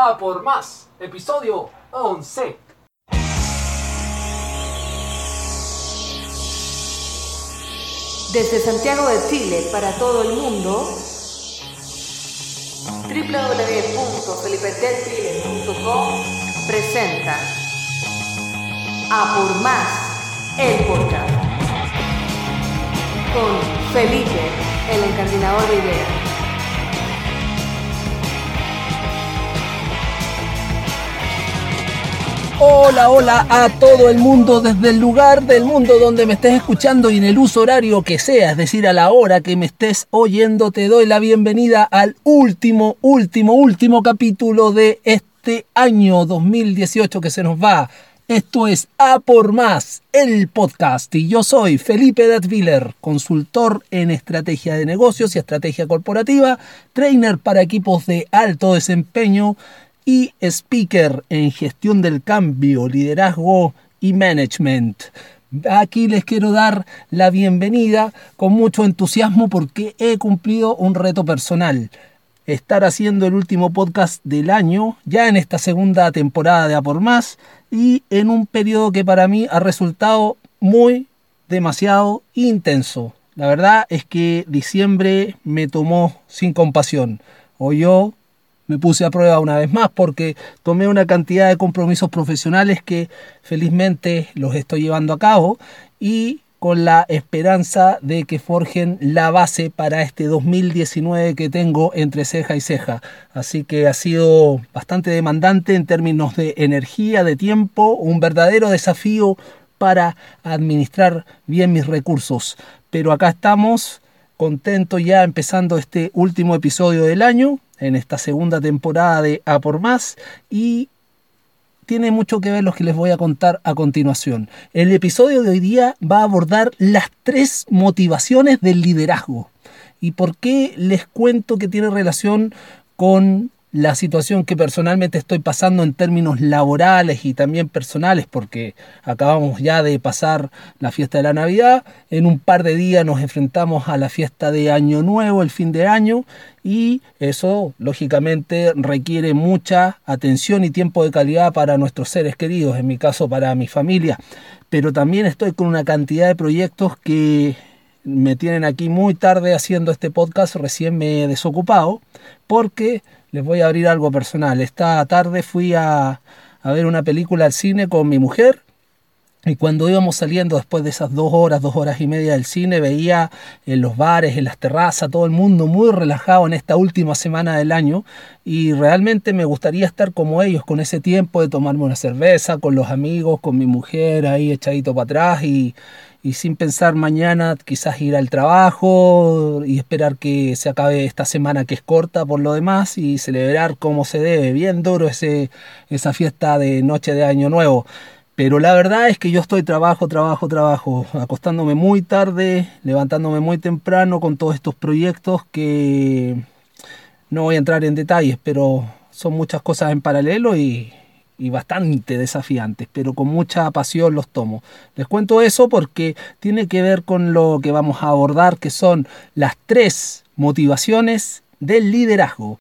A por más, episodio 11. Desde Santiago de Chile para todo el mundo, www.felipetelchile.com presenta A por más, el podcast con Felipe, el encardinador de ideas. Hola, hola a todo el mundo desde el lugar del mundo donde me estés escuchando y en el uso horario que sea, es decir, a la hora que me estés oyendo, te doy la bienvenida al último, último, último capítulo de este año 2018 que se nos va. Esto es A por Más, el podcast, y yo soy Felipe Datviller, consultor en estrategia de negocios y estrategia corporativa, trainer para equipos de alto desempeño y speaker en gestión del cambio, liderazgo y management. Aquí les quiero dar la bienvenida con mucho entusiasmo porque he cumplido un reto personal. Estar haciendo el último podcast del año, ya en esta segunda temporada de A por Más, y en un periodo que para mí ha resultado muy, demasiado intenso. La verdad es que diciembre me tomó sin compasión. O yo me puse a prueba una vez más porque tomé una cantidad de compromisos profesionales que felizmente los estoy llevando a cabo y con la esperanza de que forjen la base para este 2019 que tengo entre ceja y ceja. Así que ha sido bastante demandante en términos de energía, de tiempo, un verdadero desafío para administrar bien mis recursos. Pero acá estamos, contentos ya empezando este último episodio del año en esta segunda temporada de A por Más y tiene mucho que ver lo que les voy a contar a continuación. El episodio de hoy día va a abordar las tres motivaciones del liderazgo. ¿Y por qué les cuento que tiene relación con la situación que personalmente estoy pasando en términos laborales y también personales, porque acabamos ya de pasar la fiesta de la Navidad, en un par de días nos enfrentamos a la fiesta de Año Nuevo, el fin de año, y eso lógicamente requiere mucha atención y tiempo de calidad para nuestros seres queridos, en mi caso para mi familia, pero también estoy con una cantidad de proyectos que me tienen aquí muy tarde haciendo este podcast, recién me he desocupado, porque les voy a abrir algo personal. Esta tarde fui a, a ver una película al cine con mi mujer y cuando íbamos saliendo después de esas dos horas, dos horas y media del cine, veía en los bares, en las terrazas, todo el mundo muy relajado en esta última semana del año y realmente me gustaría estar como ellos, con ese tiempo de tomarme una cerveza, con los amigos, con mi mujer ahí echadito para atrás y, y sin pensar mañana quizás ir al trabajo y esperar que se acabe esta semana que es corta por lo demás y celebrar como se debe, bien duro ese, esa fiesta de noche de año nuevo. Pero la verdad es que yo estoy trabajo, trabajo, trabajo, acostándome muy tarde, levantándome muy temprano con todos estos proyectos que no voy a entrar en detalles, pero son muchas cosas en paralelo y, y bastante desafiantes, pero con mucha pasión los tomo. Les cuento eso porque tiene que ver con lo que vamos a abordar, que son las tres motivaciones del liderazgo.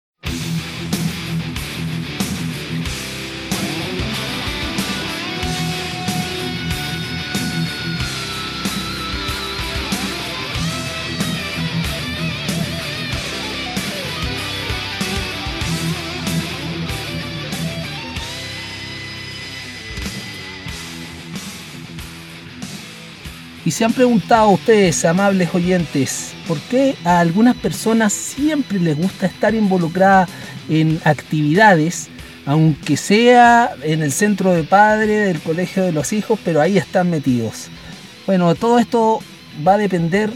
Y se han preguntado ustedes, amables oyentes, por qué a algunas personas siempre les gusta estar involucradas en actividades, aunque sea en el centro de padre, del colegio de los hijos, pero ahí están metidos. Bueno, todo esto va a depender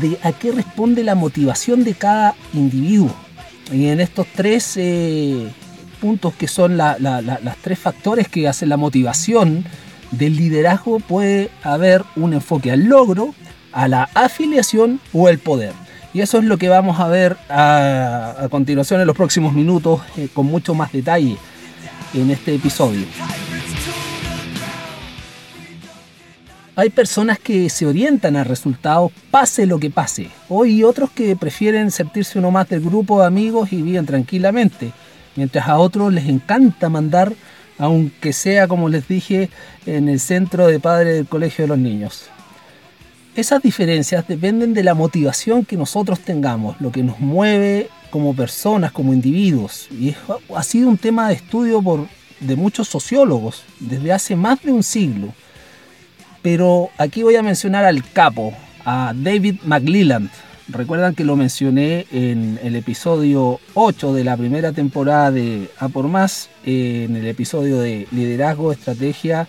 de a qué responde la motivación de cada individuo. Y en estos tres eh, puntos que son las tres factores que hacen la motivación, del liderazgo puede haber un enfoque al logro, a la afiliación o el poder. Y eso es lo que vamos a ver a, continuación en los próximos minutos eh, con mucho más detalle en este episodio. Hay personas que se orientan a resultados pase lo que pase. Hoy otros que prefieren sentirse uno más del grupo de amigos y viven tranquilamente. mientras a otros les encanta mandar, aunque sea como les dije, en el centro de padre del colegio de los niños. Esas diferencias dependen de la motivación que nosotros tengamos, lo que nos mueve como personas, como individuos. Y ha sido un tema de estudio por, de muchos sociólogos desde hace más de un siglo. Pero aquí voy a mencionar al capo, a David McLeland. Recuerdan que lo mencioné en el episodio 8 de la primera temporada de A por Más, en el episodio de liderazgo, estrategia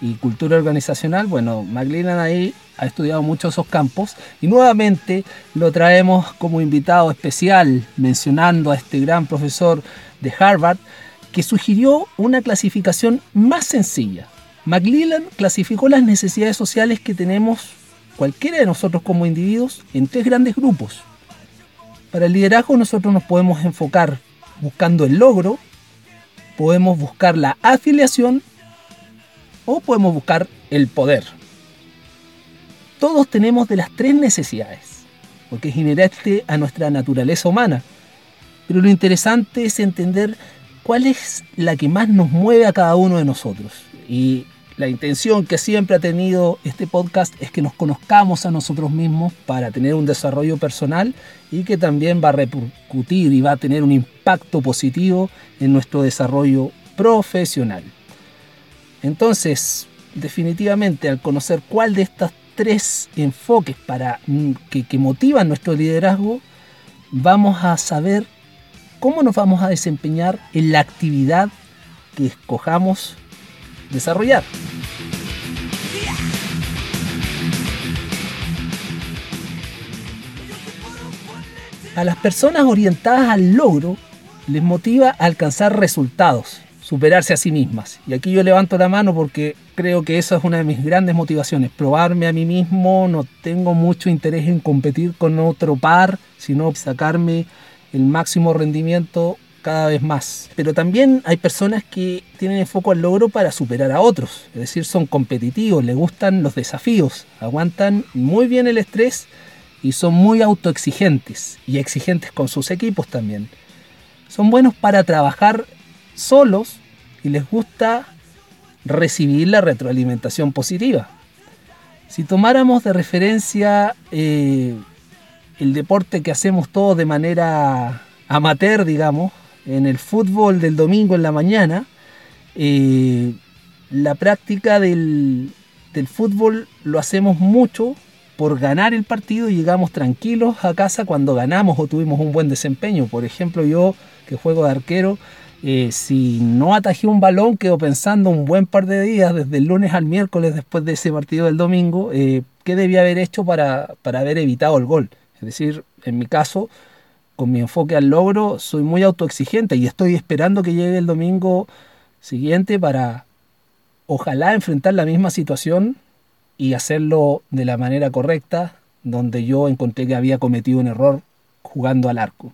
y cultura organizacional. Bueno, McLeland ahí ha estudiado mucho esos campos y nuevamente lo traemos como invitado especial mencionando a este gran profesor de Harvard que sugirió una clasificación más sencilla. McLellan clasificó las necesidades sociales que tenemos cualquiera de nosotros como individuos en tres grandes grupos. Para el liderazgo nosotros nos podemos enfocar buscando el logro, podemos buscar la afiliación o podemos buscar el poder. Todos tenemos de las tres necesidades, porque es inherente a nuestra naturaleza humana. Pero lo interesante es entender cuál es la que más nos mueve a cada uno de nosotros. Y la intención que siempre ha tenido este podcast es que nos conozcamos a nosotros mismos para tener un desarrollo personal y que también va a repercutir y va a tener un impacto positivo en nuestro desarrollo profesional. Entonces, definitivamente al conocer cuál de estos tres enfoques para mm, que, que motivan nuestro liderazgo, vamos a saber cómo nos vamos a desempeñar en la actividad que escojamos desarrollar. A las personas orientadas al logro les motiva a alcanzar resultados, superarse a sí mismas. Y aquí yo levanto la mano porque creo que eso es una de mis grandes motivaciones, probarme a mí mismo, no tengo mucho interés en competir con otro par, sino sacarme el máximo rendimiento cada vez más. Pero también hay personas que tienen el foco al logro para superar a otros, es decir, son competitivos, les gustan los desafíos, aguantan muy bien el estrés y son muy autoexigentes y exigentes con sus equipos también. Son buenos para trabajar solos y les gusta recibir la retroalimentación positiva. Si tomáramos de referencia eh, el deporte que hacemos todos de manera amateur, digamos, en el fútbol del domingo en la mañana, eh, la práctica del, del fútbol lo hacemos mucho por ganar el partido y llegamos tranquilos a casa cuando ganamos o tuvimos un buen desempeño. Por ejemplo, yo que juego de arquero, eh, si no atajé un balón, quedo pensando un buen par de días, desde el lunes al miércoles después de ese partido del domingo, eh, qué debía haber hecho para, para haber evitado el gol. Es decir, en mi caso, con mi enfoque al logro, soy muy autoexigente y estoy esperando que llegue el domingo siguiente para ojalá enfrentar la misma situación y hacerlo de la manera correcta, donde yo encontré que había cometido un error jugando al arco.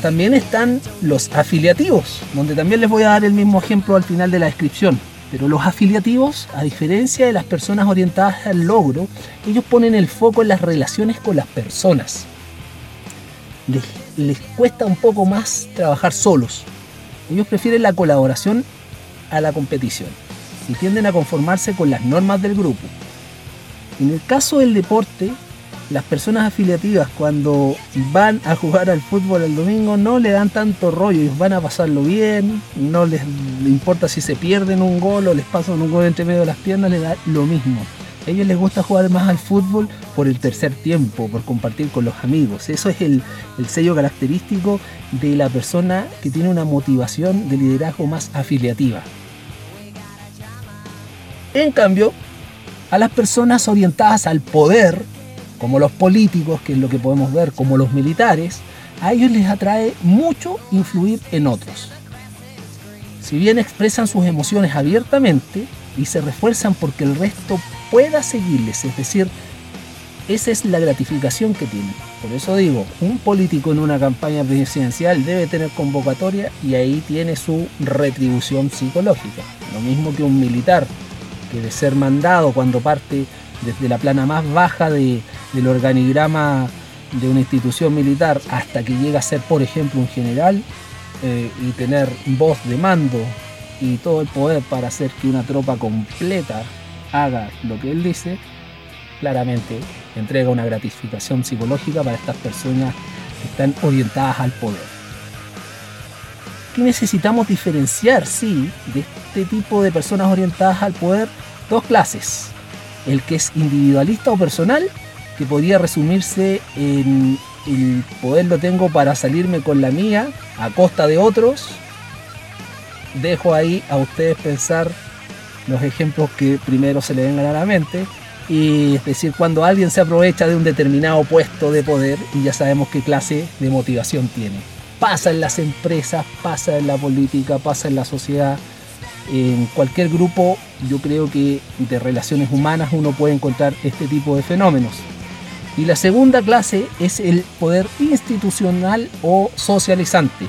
También están los afiliativos, donde también les voy a dar el mismo ejemplo al final de la descripción. Pero los afiliativos, a diferencia de las personas orientadas al logro, ellos ponen el foco en las relaciones con las personas. Les, les cuesta un poco más trabajar solos. Ellos prefieren la colaboración a la competición y tienden a conformarse con las normas del grupo. En el caso del deporte, las personas afiliativas cuando van a jugar al fútbol el domingo no le dan tanto rollo, ellos van a pasarlo bien, no les importa si se pierden un gol o les pasan un gol entre medio de las piernas, les da lo mismo. A ellos les gusta jugar más al fútbol por el tercer tiempo, por compartir con los amigos. Eso es el, el sello característico de la persona que tiene una motivación de liderazgo más afiliativa. En cambio, a las personas orientadas al poder, como los políticos, que es lo que podemos ver, como los militares, a ellos les atrae mucho influir en otros. Si bien expresan sus emociones abiertamente y se refuerzan porque el resto pueda seguirles, es decir, esa es la gratificación que tienen. Por eso digo, un político en una campaña presidencial debe tener convocatoria y ahí tiene su retribución psicológica. Lo mismo que un militar que de ser mandado cuando parte desde la plana más baja de, del organigrama de una institución militar hasta que llega a ser, por ejemplo, un general eh, y tener voz de mando y todo el poder para hacer que una tropa completa haga lo que él dice, claramente entrega una gratificación psicológica para estas personas que están orientadas al poder. ¿Qué necesitamos diferenciar, sí, de este tipo de personas orientadas al poder? Dos clases. El que es individualista o personal, que podría resumirse en el poder lo tengo para salirme con la mía a costa de otros. Dejo ahí a ustedes pensar los ejemplos que primero se le vengan a la mente. Y es decir, cuando alguien se aprovecha de un determinado puesto de poder y ya sabemos qué clase de motivación tiene. Pasa en las empresas, pasa en la política, pasa en la sociedad. En cualquier grupo, yo creo que de relaciones humanas uno puede encontrar este tipo de fenómenos. Y la segunda clase es el poder institucional o socializante,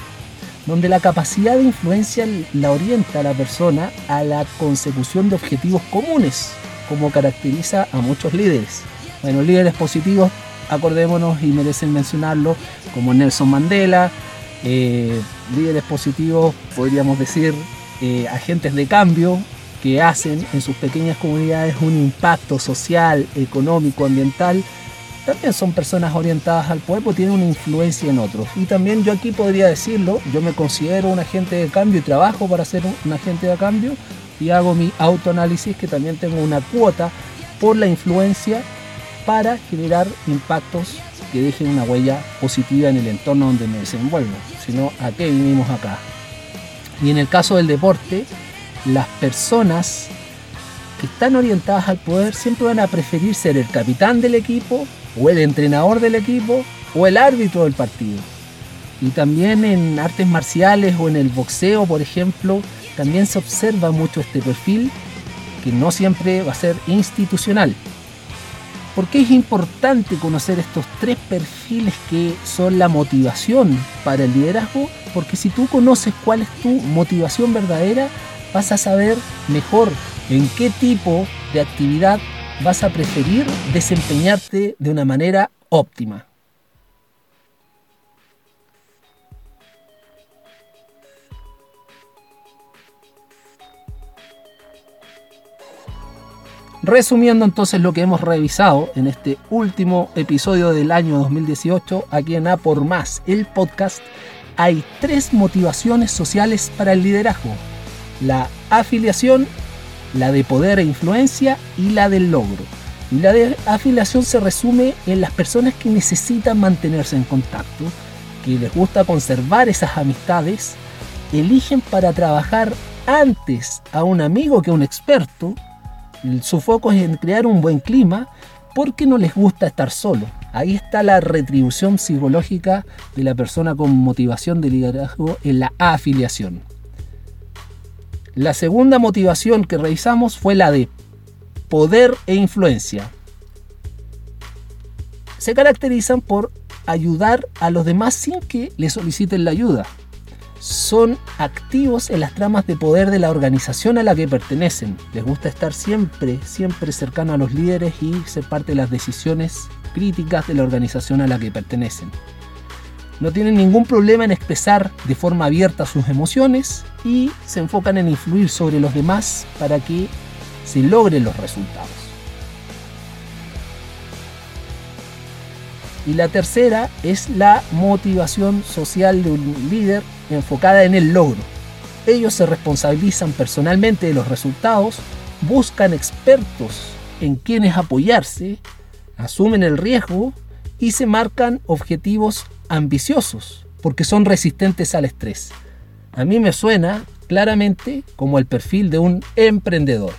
donde la capacidad de influencia la orienta a la persona a la consecución de objetivos comunes, como caracteriza a muchos líderes. Bueno, líderes positivos, acordémonos y merecen mencionarlo, como Nelson Mandela, eh, líderes positivos, podríamos decir, eh, agentes de cambio que hacen en sus pequeñas comunidades un impacto social, económico, ambiental también son personas orientadas al porque tienen una influencia en otros. Y también yo aquí podría decirlo, yo me considero un agente de cambio y trabajo para ser un agente de cambio y hago mi autoanálisis que también tengo una cuota por la influencia para generar impactos que dejen una huella positiva en el entorno donde me desenvuelvo. sino ¿a qué vivimos acá? Y en el caso del deporte, las personas que están orientadas al poder siempre van a preferir ser el capitán del equipo o el entrenador del equipo o el árbitro del partido. Y también en artes marciales o en el boxeo, por ejemplo, también se observa mucho este perfil que no siempre va a ser institucional. ¿Por qué es importante conocer estos tres perfiles que son la motivación para el liderazgo? Porque si tú conoces cuál es tu motivación verdadera, vas a saber mejor en qué tipo de actividad vas a preferir desempeñarte de una manera óptima. Resumiendo entonces lo que hemos revisado en este último episodio del año 2018, aquí en A por Más, el podcast, hay tres motivaciones sociales para el liderazgo. La afiliación, la de poder e influencia y la del logro. Y la de afiliación se resume en las personas que necesitan mantenerse en contacto, que les gusta conservar esas amistades, eligen para trabajar antes a un amigo que a un experto. Su foco es en crear un buen clima porque no les gusta estar solo. Ahí está la retribución psicológica de la persona con motivación de liderazgo en la afiliación. La segunda motivación que revisamos fue la de poder e influencia. Se caracterizan por ayudar a los demás sin que le soliciten la ayuda. Son activos en las tramas de poder de la organización a la que pertenecen. Les gusta estar siempre, siempre cercano a los líderes y ser parte de las decisiones críticas de la organización a la que pertenecen no tienen ningún problema en expresar de forma abierta sus emociones y se enfocan en influir sobre los demás para que se logren los resultados. Y la tercera es la motivación social de un líder enfocada en el logro. Ellos se responsabilizan personalmente de los resultados, buscan expertos en quienes apoyarse, asumen el riesgo y se marcan objetivos ambiciosos, porque son resistentes al estrés. A mí me suena claramente como el perfil de un emprendedor.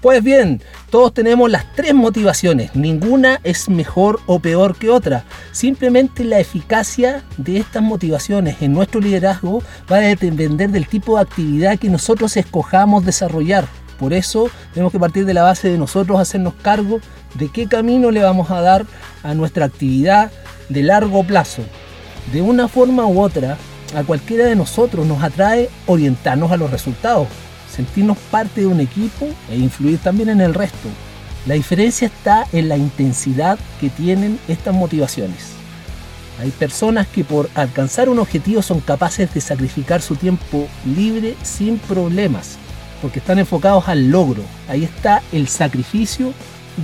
Pues bien, todos tenemos las tres motivaciones, ninguna es mejor o peor que otra. Simplemente la eficacia de estas motivaciones en nuestro liderazgo va a depender del tipo de actividad que nosotros escojamos desarrollar. Por eso tenemos que partir de la base de nosotros hacernos cargo de qué camino le vamos a dar a nuestra actividad de largo plazo. De una forma u otra, a cualquiera de nosotros nos atrae orientarnos a los resultados, sentirnos parte de un equipo e influir también en el resto. La diferencia está en la intensidad que tienen estas motivaciones. Hay personas que por alcanzar un objetivo son capaces de sacrificar su tiempo libre sin problemas, porque están enfocados al logro. Ahí está el sacrificio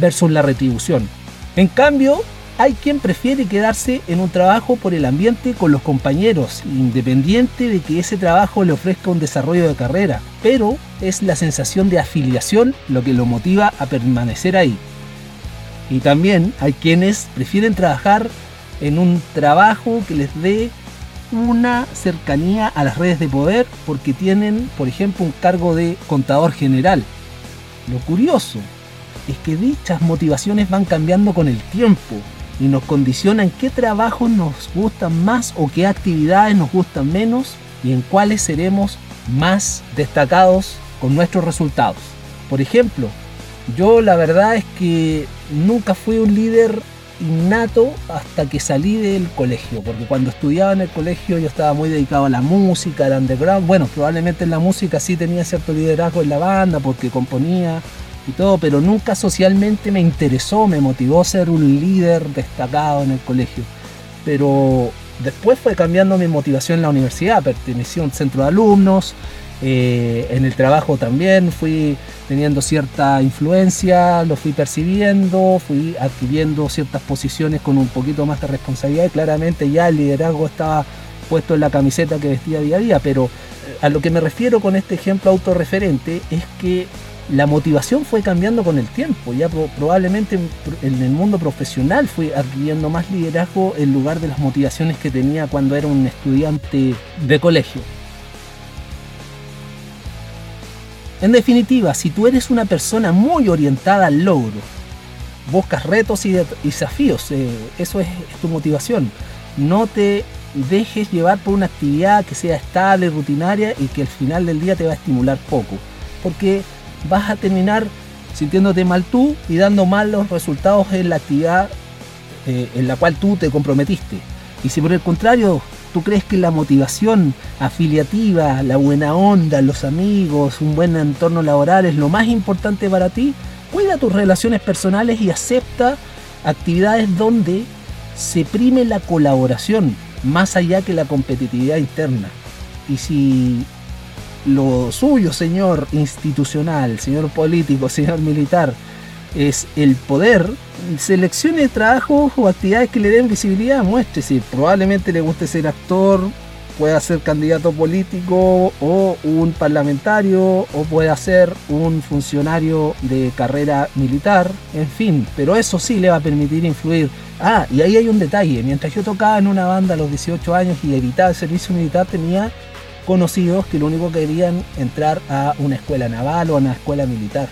versus la retribución. En cambio, hay quien prefiere quedarse en un trabajo por el ambiente con los compañeros, independiente de que ese trabajo le ofrezca un desarrollo de carrera, pero es la sensación de afiliación lo que lo motiva a permanecer ahí. Y también hay quienes prefieren trabajar en un trabajo que les dé una cercanía a las redes de poder porque tienen, por ejemplo, un cargo de contador general. Lo curioso es que dichas motivaciones van cambiando con el tiempo y nos condicionan qué trabajos nos gustan más o qué actividades nos gustan menos y en cuáles seremos más destacados con nuestros resultados. Por ejemplo, yo la verdad es que nunca fui un líder innato hasta que salí del colegio, porque cuando estudiaba en el colegio yo estaba muy dedicado a la música, al underground. Bueno, probablemente en la música sí tenía cierto liderazgo en la banda porque componía y todo, pero nunca socialmente me interesó, me motivó ser un líder destacado en el colegio. Pero después fue cambiando mi motivación en la universidad, pertenecí a un centro de alumnos, eh, en el trabajo también fui teniendo cierta influencia, lo fui percibiendo, fui adquiriendo ciertas posiciones con un poquito más de responsabilidad y claramente ya el liderazgo estaba puesto en la camiseta que vestía día a día, pero a lo que me refiero con este ejemplo autorreferente es que la motivación fue cambiando con el tiempo, ya probablemente en el mundo profesional fui adquiriendo más liderazgo en lugar de las motivaciones que tenía cuando era un estudiante de colegio. En definitiva, si tú eres una persona muy orientada al logro, buscas retos y desafíos, eh, eso es, tu motivación. No te dejes llevar por una actividad que sea estable, rutinaria y que al final del día te va a estimular poco. Porque vas a terminar sintiéndote mal tú y dando malos resultados en la actividad eh, en la cual tú te comprometiste. Y si por el contrario ¿Tú crees que la motivación afiliativa, la buena onda, los amigos, un buen entorno laboral es lo más importante para ti? Cuida tus relaciones personales y acepta actividades donde se prime la colaboración más allá que la competitividad interna. Y si lo suyo, señor institucional, señor político, señor militar, es el poder, seleccione trabajos o actividades que le den visibilidad, muéstrese. Probablemente le guste ser actor, pueda ser candidato político o un parlamentario o pueda ser un funcionario de carrera militar, en fin, pero eso sí le va a permitir influir. Ah, y ahí hay un detalle, mientras yo tocaba en una banda a los 18 años y evitaba el servicio militar tenía conocidos que lo único que querían entrar a una escuela naval o a una escuela militar.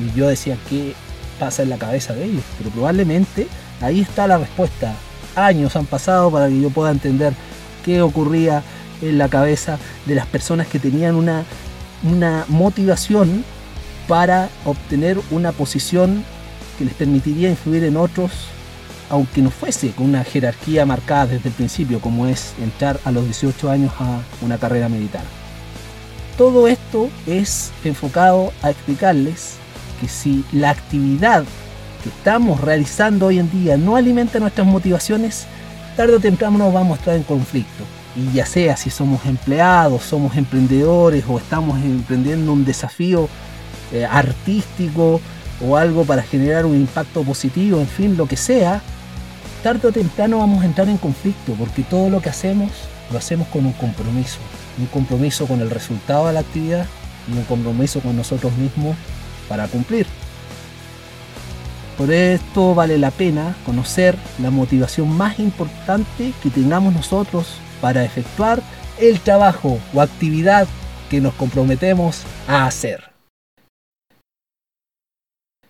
Y yo decía que pasa en la cabeza de ellos. Pero probablemente ahí está la respuesta. Años han pasado para que yo pueda entender qué ocurría en la cabeza de las personas que tenían una, una motivación para obtener una posición que les permitiría influir en otros, aunque no fuese con una jerarquía marcada desde el principio, como es entrar a los 18 años a una carrera militar. Todo esto es enfocado a explicarles que si la actividad que estamos realizando hoy en día no alimenta nuestras motivaciones, tarde o temprano nos vamos a estar en conflicto. Y ya sea si somos empleados, somos emprendedores o estamos emprendiendo un desafío eh, artístico o algo para generar un impacto positivo, en fin, lo que sea, tarde o temprano vamos a entrar en conflicto porque todo lo que hacemos lo hacemos con un compromiso. Un compromiso con el resultado de la actividad y un compromiso con nosotros mismos para cumplir. Por esto vale la pena conocer la motivación más importante que tengamos nosotros para efectuar el trabajo o actividad que nos comprometemos a hacer.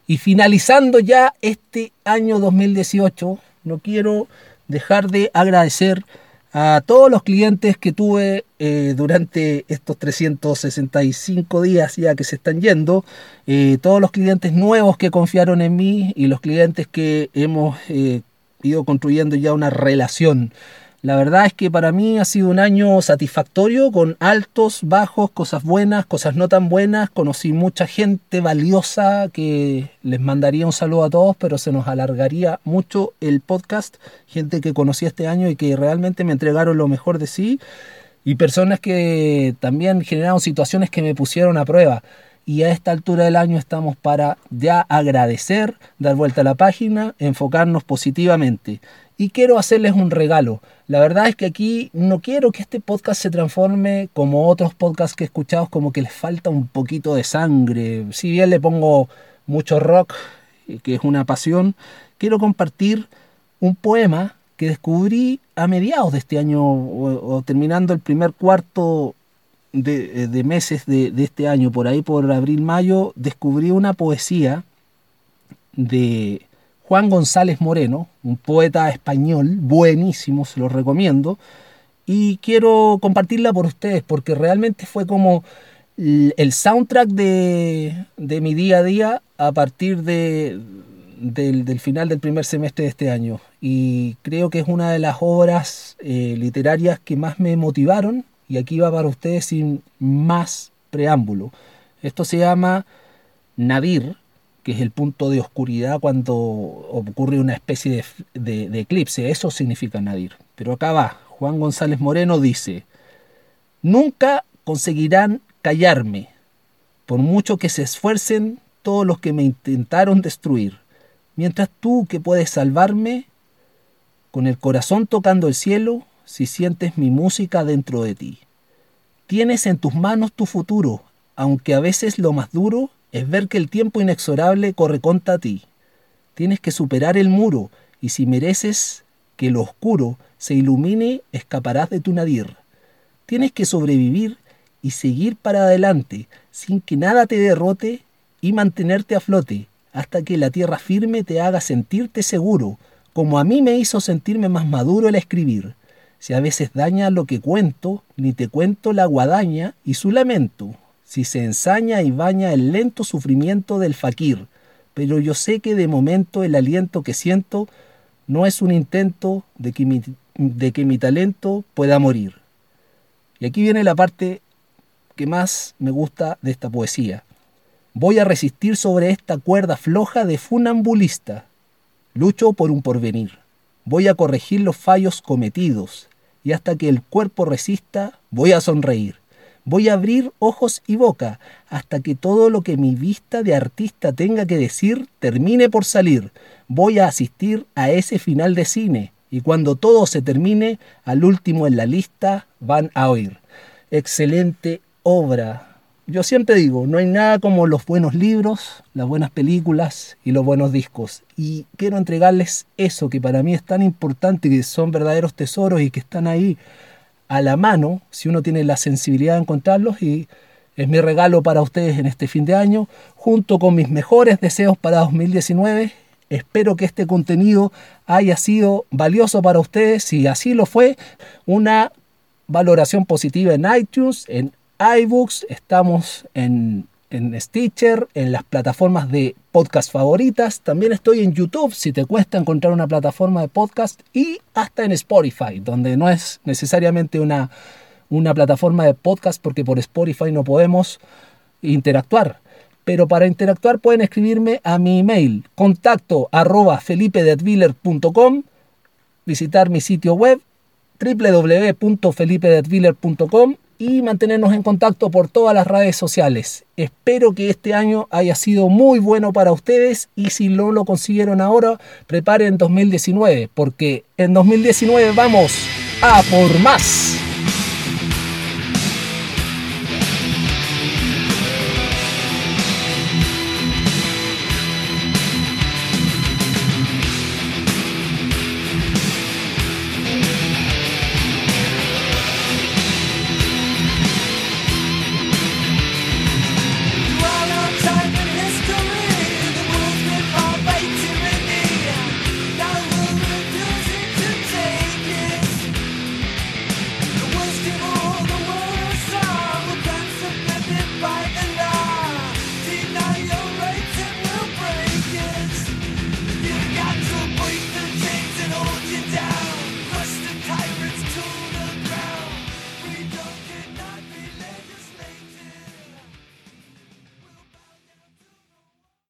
Y finalizando ya este año 2018, no quiero dejar de agradecer a todos los clientes que tuve eh, durante estos 365 días ya que se están yendo, eh, todos los clientes nuevos que confiaron en mí y los clientes que hemos eh, ido construyendo ya una relación La verdad es que para mí ha sido un año satisfactorio, con altos, bajos, cosas buenas, cosas no tan buenas. Conocí mucha gente valiosa que les mandaría un saludo a todos, pero se nos alargaría mucho el podcast. Gente que conocí este año y que realmente me entregaron lo mejor de sí. Y personas que también generaron situaciones que me pusieron a prueba y a esta altura del año estamos para ya agradecer, dar vuelta a la página, enfocarnos positivamente. Y quiero hacerles un regalo. La verdad es que aquí no quiero que este podcast se transforme como otros podcasts que he escuchado, como que les falta un poquito de sangre. Si bien le pongo mucho rock, que es una pasión, quiero compartir un poema que descubrí a mediados de este año o, terminando el primer cuarto de, de meses de, de, este año, por ahí por abril-mayo, descubrí una poesía de Juan González Moreno, un poeta español buenísimo, se lo recomiendo, y quiero compartirla por ustedes porque realmente fue como el soundtrack de, de mi día a día a partir de, del, final del primer semestre de este año. Y creo que es una de las obras eh, literarias que más me motivaron y aquí va para ustedes sin más preámbulo. Esto se llama Nadir, que es el punto de oscuridad cuando ocurre una especie de, eclipse. Eso significa Nadir. Pero acá va, Juan González Moreno dice, nunca conseguirán callarme, por mucho que se esfuercen todos los que me intentaron destruir. Mientras tú que puedes salvarme, con el corazón tocando el cielo, si sientes mi música dentro de ti. Tienes en tus manos tu futuro, aunque a veces lo más duro es ver que el tiempo inexorable corre contra ti. Tienes que superar el muro, y si mereces que lo oscuro se ilumine, escaparás de tu nadir. Tienes que sobrevivir y seguir para adelante, sin que nada te derrote, y mantenerte a flote, hasta que la tierra firme te haga sentirte seguro, como a mí me hizo sentirme más maduro el escribir. Si a veces daña lo que cuento, ni te cuento la guadaña y su lamento, si se ensaña y baña el lento sufrimiento del faquir, pero yo sé que de momento el aliento que siento no es un intento de que mi, de que mi talento pueda morir. Y aquí viene la parte que más me gusta de esta poesía. Voy a resistir sobre esta cuerda floja de funambulista. Lucho por un porvenir. Voy a corregir los fallos cometidos y hasta que el cuerpo resista voy a sonreír. Voy a abrir ojos y boca hasta que todo lo que mi vista de artista tenga que decir termine por salir. Voy a asistir a ese final de cine y cuando todo se termine, al último en la lista van a oír. Excelente obra, yo siempre digo, no hay nada como los buenos libros, las buenas películas y los buenos discos. Y quiero entregarles eso que para mí es tan importante, que son verdaderos tesoros y que están ahí a la mano, si uno tiene la sensibilidad de encontrarlos. Y es mi regalo para ustedes en este fin de año, junto con mis mejores deseos para 2019. Espero que este contenido haya sido valioso para ustedes. Si así lo fue, una valoración positiva en iTunes, en iBooks, estamos en, en Stitcher, en las plataformas de podcast favoritas. También estoy en YouTube si te cuesta encontrar una plataforma de podcast y hasta en Spotify, donde no es necesariamente una, una plataforma de podcast porque por Spotify no podemos interactuar. Pero para interactuar pueden escribirme a mi email contacto arroba visitar mi sitio web www.felipedetwiller.com y mantenernos en contacto por todas las redes sociales. Espero que este año haya sido muy bueno para ustedes y si no lo consiguieron ahora, preparen 2019 porque en 2019 vamos a por más.